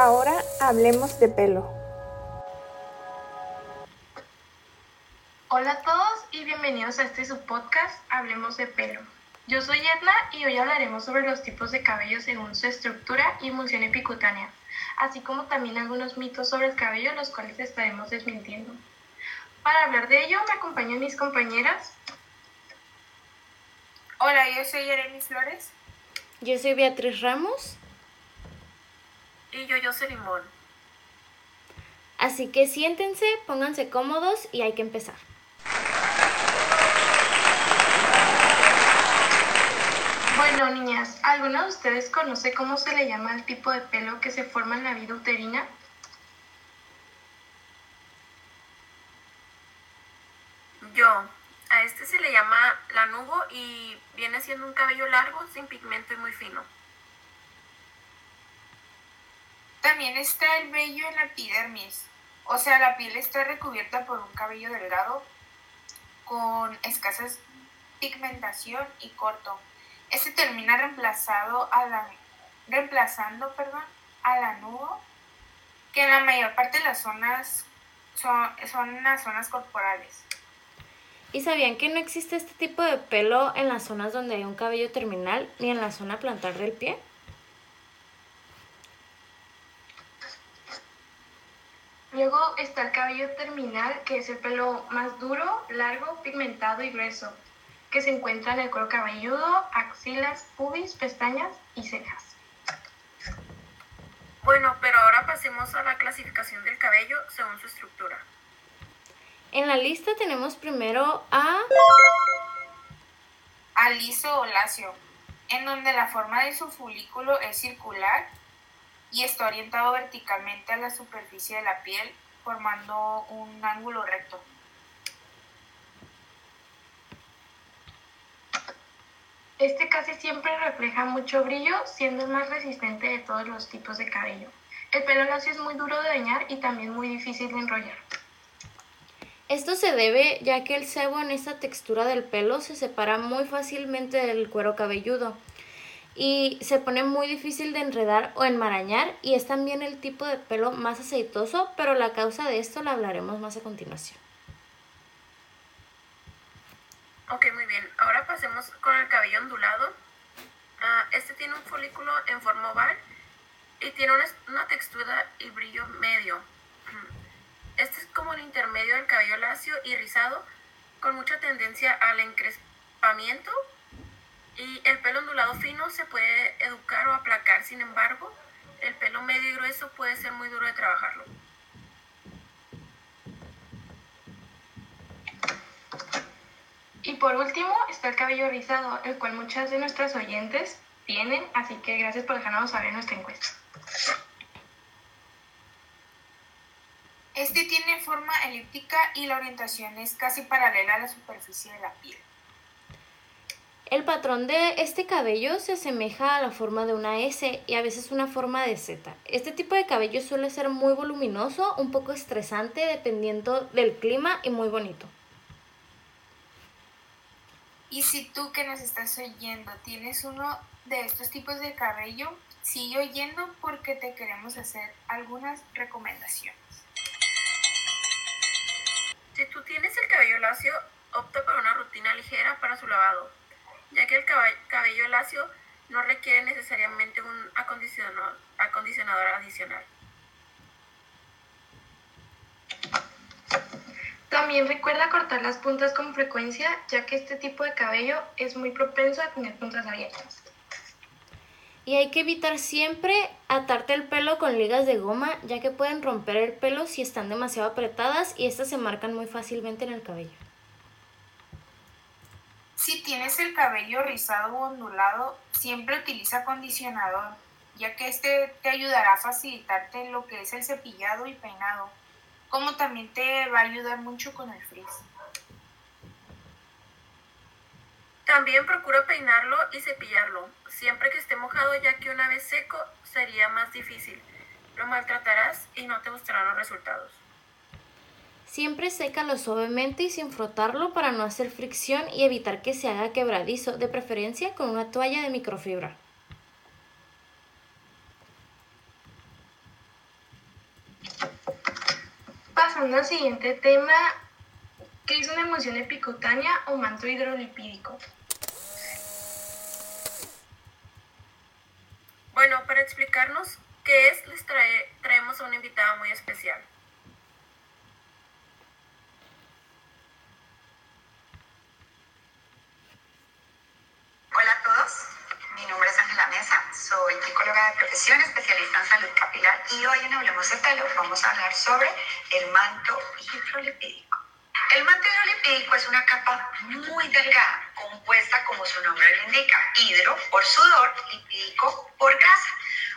Ahora hablemos de pelo. Hola a todos y bienvenidos a este subpodcast Hablemos de pelo. Yo soy Edna y hoy hablaremos sobre los tipos de cabello según su estructura y emulsión epicutánea, así como también algunos mitos sobre el cabello los cuales estaremos desmintiendo. Para hablar de ello me acompañan mis compañeras. Hola, yo soy Jeremy Flores. Yo soy Beatriz Ramos. Y yo, yo soy Limón. Así que siéntense, pónganse cómodos y hay que empezar. Bueno, niñas, ¿alguna de ustedes conoce cómo se le llama el tipo de pelo que se forma en la vida uterina? Yo, a este se le llama lanugo y viene siendo un cabello largo, sin pigmento y muy fino. También está el vello en la epidermis, o sea, la piel está recubierta por un cabello delgado con escasa pigmentación y corto. Este termina reemplazado a la, reemplazando perdón, al lanugo, que en la mayor parte de las zonas son, son las zonas corporales. ¿Y sabían que no existe este tipo de pelo en las zonas donde hay un cabello terminal ni en la zona plantar del pie? Luego está el cabello terminal, que es el pelo más duro, largo, pigmentado y grueso, que se encuentra en el cuero cabelludo, axilas, pubis, pestañas y cejas. Bueno, pero ahora pasemos a la clasificación del cabello según su estructura. En la lista tenemos primero a... A liso o lacio, en donde la forma de su folículo es circular y está orientado verticalmente a la superficie de la piel, formando un ángulo recto. Este casi siempre refleja mucho brillo, siendo el más resistente de todos los tipos de cabello. El pelo lacio es muy duro de dañar y también muy difícil de enrollar. Esto se debe ya que el sebo en esta textura del pelo se separa muy fácilmente del cuero cabelludo y se pone muy difícil de enredar o enmarañar y es también el tipo de pelo más aceitoso, pero la causa de esto la hablaremos más a continuación. Ok, muy bien. Ahora pasemos con el cabello ondulado. Ah, este tiene un folículo en forma oval y tiene una, una textura y brillo medio. Este es como el intermedio del cabello lacio y rizado, con mucha tendencia al encrespamiento. Y el pelo ondulado fino se puede educar o aplacar, sin embargo, el pelo medio y grueso puede ser muy duro de trabajarlo. Y por último está el cabello rizado, el cual muchas de nuestras oyentes tienen, así que gracias por dejarnos saber nuestra encuesta. Este tiene forma elíptica y la orientación es casi paralela a la superficie de la piel. El patrón de este cabello se asemeja a la forma de una S y a veces una forma de Z. Este tipo de cabello suele ser muy voluminoso, un poco estresante dependiendo del clima y muy bonito. Y si tú que nos estás oyendo tienes uno de estos tipos de cabello, sigue oyendo porque te queremos hacer algunas recomendaciones. Si tú tienes el cabello lacio, opta por una rutina ligera para su lavado, ya que el cabello lacio no requiere necesariamente un acondicionador, acondicionador adicional. También recuerda cortar las puntas con frecuencia, ya que este tipo de cabello es muy propenso a tener puntas abiertas. Y hay que evitar siempre atarte el pelo con ligas de goma, ya que pueden romper el pelo si están demasiado apretadas y estas se marcan muy fácilmente en el cabello. Si tienes el cabello rizado o ondulado, siempre utiliza acondicionador, ya que este te ayudará a facilitarte lo que es el cepillado y peinado, como también te va a ayudar mucho con el frizz. También procura peinarlo y cepillarlo, siempre que esté mojado, ya que una vez seco sería más difícil. Lo maltratarás y no te gustarán los resultados. Siempre sécalo suavemente y sin frotarlo para no hacer fricción y evitar que se haga quebradizo, de preferencia con una toalla de microfibra. pasando al siguiente tema, ¿qué es una emulsión epicutánea o manto hidrolipídico? Bueno, para explicarnos qué es, les traemos a una invitada muy especial. Hola a todos, mi nombre es Ángela Mesa, soy psicóloga de profesión, especialista en salud capilar y hoy en Hablemos de Pelo vamos a hablar sobre el manto hidrolipídico. El manto hidrolipídico es una capa muy delgada, compuesta como su nombre lo indica, hidro por sudor, lipídico por grasa.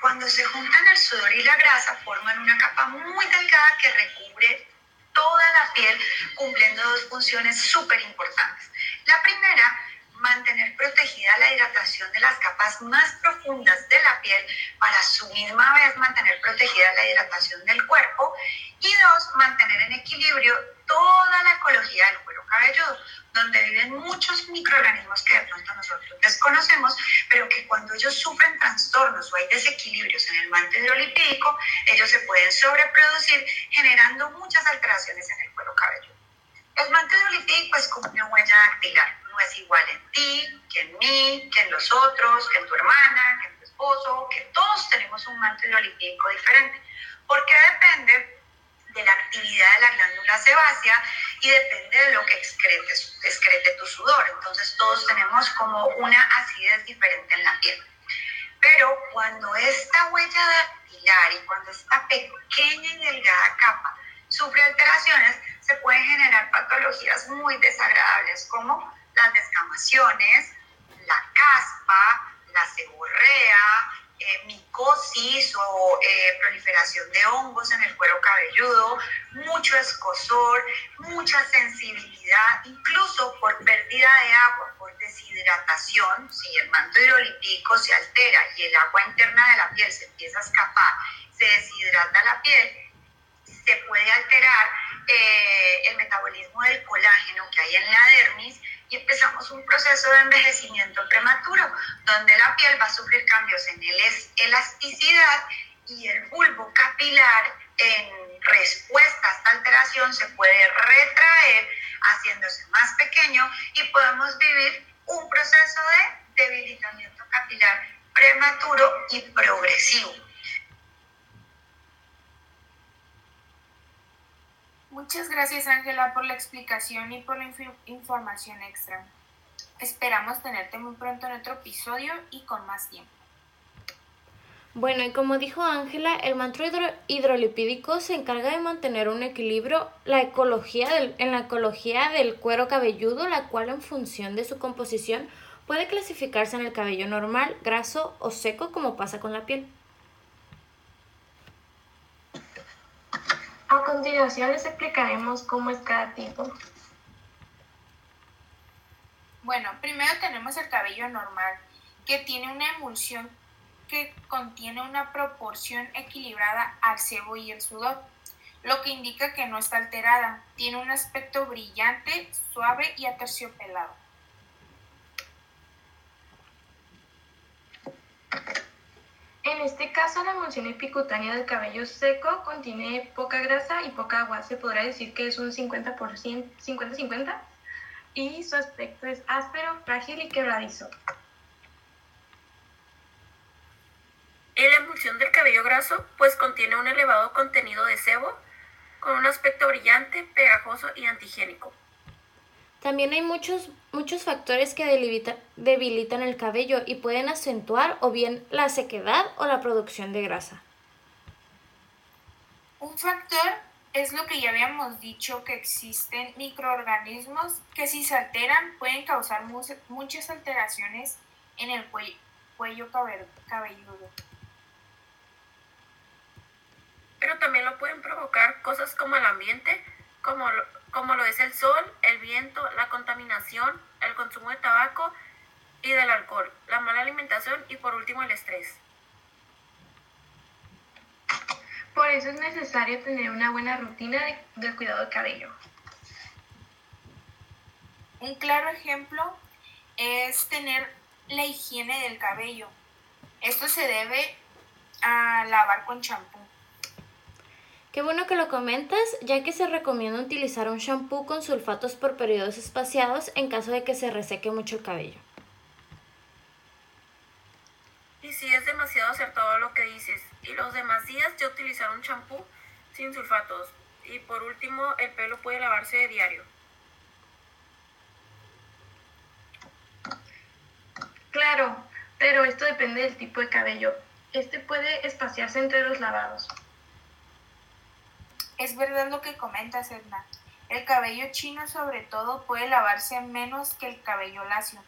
Cuando se juntan el sudor y la grasa forman una capa muy delgada que recubre toda la piel cumpliendo dos funciones súper importantes. La primera mantener protegida la hidratación de las capas más profundas piel para su misma vez mantener protegida la hidratación del cuerpo y dos, mantener en equilibrio toda la ecología del cuero cabelludo, donde viven muchos microorganismos que de pronto nosotros desconocemos, pero que cuando ellos sufren trastornos o hay desequilibrios en el manto hidrolipídico, ellos se pueden sobreproducir generando muchas alteraciones en el cuero cabelludo. El manto hidrolipídico es manto hidrolipídico diferente, porque depende de la actividad de la glándula sebácea y depende de lo que excrete, excrete tu sudor. Entonces todos tenemos como una acidez diferente en la piel. Pero cuando esta huella dactilar y cuando esta pequeña y delgada capa sufre alteraciones, se pueden generar patologías muy desagradables como las descamaciones, la caspa, la seborrea, eh, micosis o eh, proliferación de hongos en el cuero cabelludo, mucho escosor, mucha sensibilidad, incluso por pérdida de agua, por deshidratación, si el manto hidrolipídico se altera y el agua interna de la piel se empieza a escapar, se deshidrata la piel, se puede alterar eh, el metabolismo del colágeno que hay en la dermis y empezamos un proceso de envejecimiento prematuro, donde la piel va a sufrir cambios en el elasticidad y el bulbo capilar en respuesta a esta alteración se puede retraer haciéndose más pequeño y podemos vivir un proceso de debilitamiento capilar prematuro y progresivo. Muchas gracias Ángela por la explicación y por la información extra. Esperamos tenerte muy pronto en otro episodio y con más tiempo. Bueno, y como dijo Ángela, el manto hidrolipídico se encarga de mantener un equilibrio la ecología en la ecología del cuero cabelludo, la cual en función de su composición puede clasificarse en el cabello normal, graso o seco como pasa con la piel. A continuación les explicaremos cómo es cada tipo. Bueno, primero tenemos el cabello normal, que tiene una emulsión que contiene una proporción equilibrada al sebo y el sudor, lo que indica que no está alterada. Tiene un aspecto brillante, suave y aterciopelado. En este caso, la emulsión epicutánea del cabello seco contiene poca grasa y poca agua. Se podrá decir que es un 50%, 50-50 y su aspecto es áspero, frágil y quebradizo. Y la emulsión del cabello graso pues contiene un elevado contenido de sebo con un aspecto brillante, pegajoso y antigénico. También hay muchos, muchos factores que debilitan el cabello y pueden acentuar o bien la sequedad o la producción de grasa. Un factor es lo que ya habíamos dicho, que existen microorganismos que si se alteran pueden causar muchas alteraciones en el cuello, cuello cabelludo. Pero también lo pueden provocar cosas como el ambiente, como como lo es el sol, el viento, la contaminación, el consumo de tabaco y del alcohol, la mala alimentación y por último el estrés. Por eso es necesario tener una buena rutina de, cuidado del cabello. Un claro ejemplo es tener la higiene del cabello. Esto se debe a lavar con champú. Qué bueno que lo comentas, ya que se recomienda utilizar un shampoo con sulfatos por periodos espaciados en caso de que se reseque mucho el cabello. Y si es demasiado acertado lo que dices. Y los demás días ya utilizar un champú sin sulfatos. Y por último, el pelo puede lavarse de diario. Claro, pero esto depende del tipo de cabello. Este puede espaciarse entre los lavados. Es verdad lo que comentas, Edna. El cabello chino sobre todo puede lavarse menos que el cabello lacio.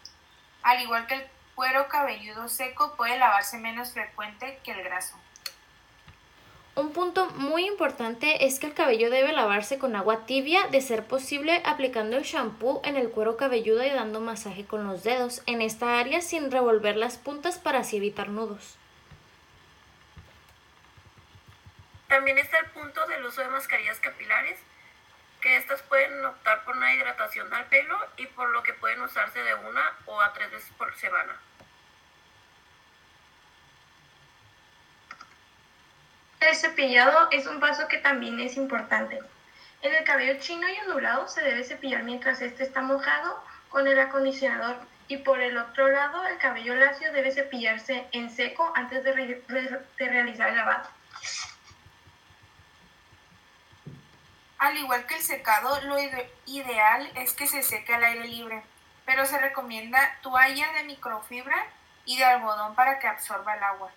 Al igual que el cuero cabelludo seco puede lavarse menos frecuente que el graso. Un punto muy importante es que el cabello debe lavarse con agua tibia, de ser posible aplicando el shampoo en el cuero cabelludo y dando masaje con los dedos en esta área sin revolver las puntas para así evitar nudos. También está el punto del uso de mascarillas capilares, que estas pueden optar por una hidratación al pelo y por lo que pueden usarse de una o a tres veces por semana. El cepillado es un paso que también es importante. En el cabello chino y ondulado se debe cepillar mientras este está mojado con el acondicionador y por el otro lado el cabello lacio debe cepillarse en seco antes de, de realizar el lavado. Al igual que el secado, lo ideal es que se seque al aire libre, pero se recomienda toalla de microfibra y de algodón para que absorba el agua.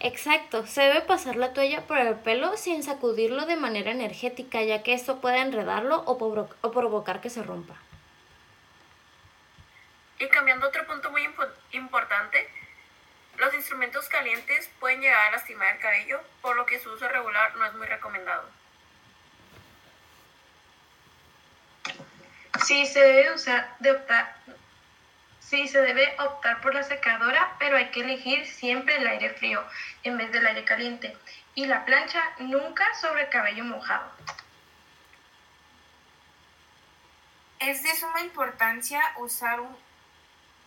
Exacto, se debe pasar la toalla por el pelo sin sacudirlo de manera energética, ya que esto puede enredarlo o, o provocar que se rompa. Y cambiando otro punto muy importante, los instrumentos calientes pueden llegar a lastimar el cabello, por lo que su uso regular no es muy recomendado. Sí se debe usar, de optar, sí se debe optar por la secadora, pero hay que elegir siempre el aire frío en vez del aire caliente. Y la plancha nunca sobre cabello mojado. Es de suma importancia usar un,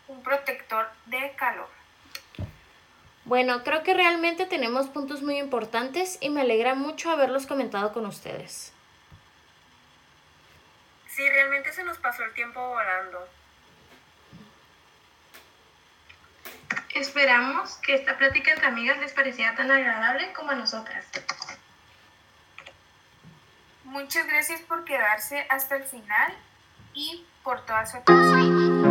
un protector de calor. Bueno, creo que realmente tenemos puntos muy importantes y me alegra mucho haberlos comentado con ustedes. Sí, realmente se nos pasó el tiempo volando. Esperamos que esta plática entre amigas les pareciera tan agradable como a nosotras. Muchas gracias por quedarse hasta el final y por toda su atención.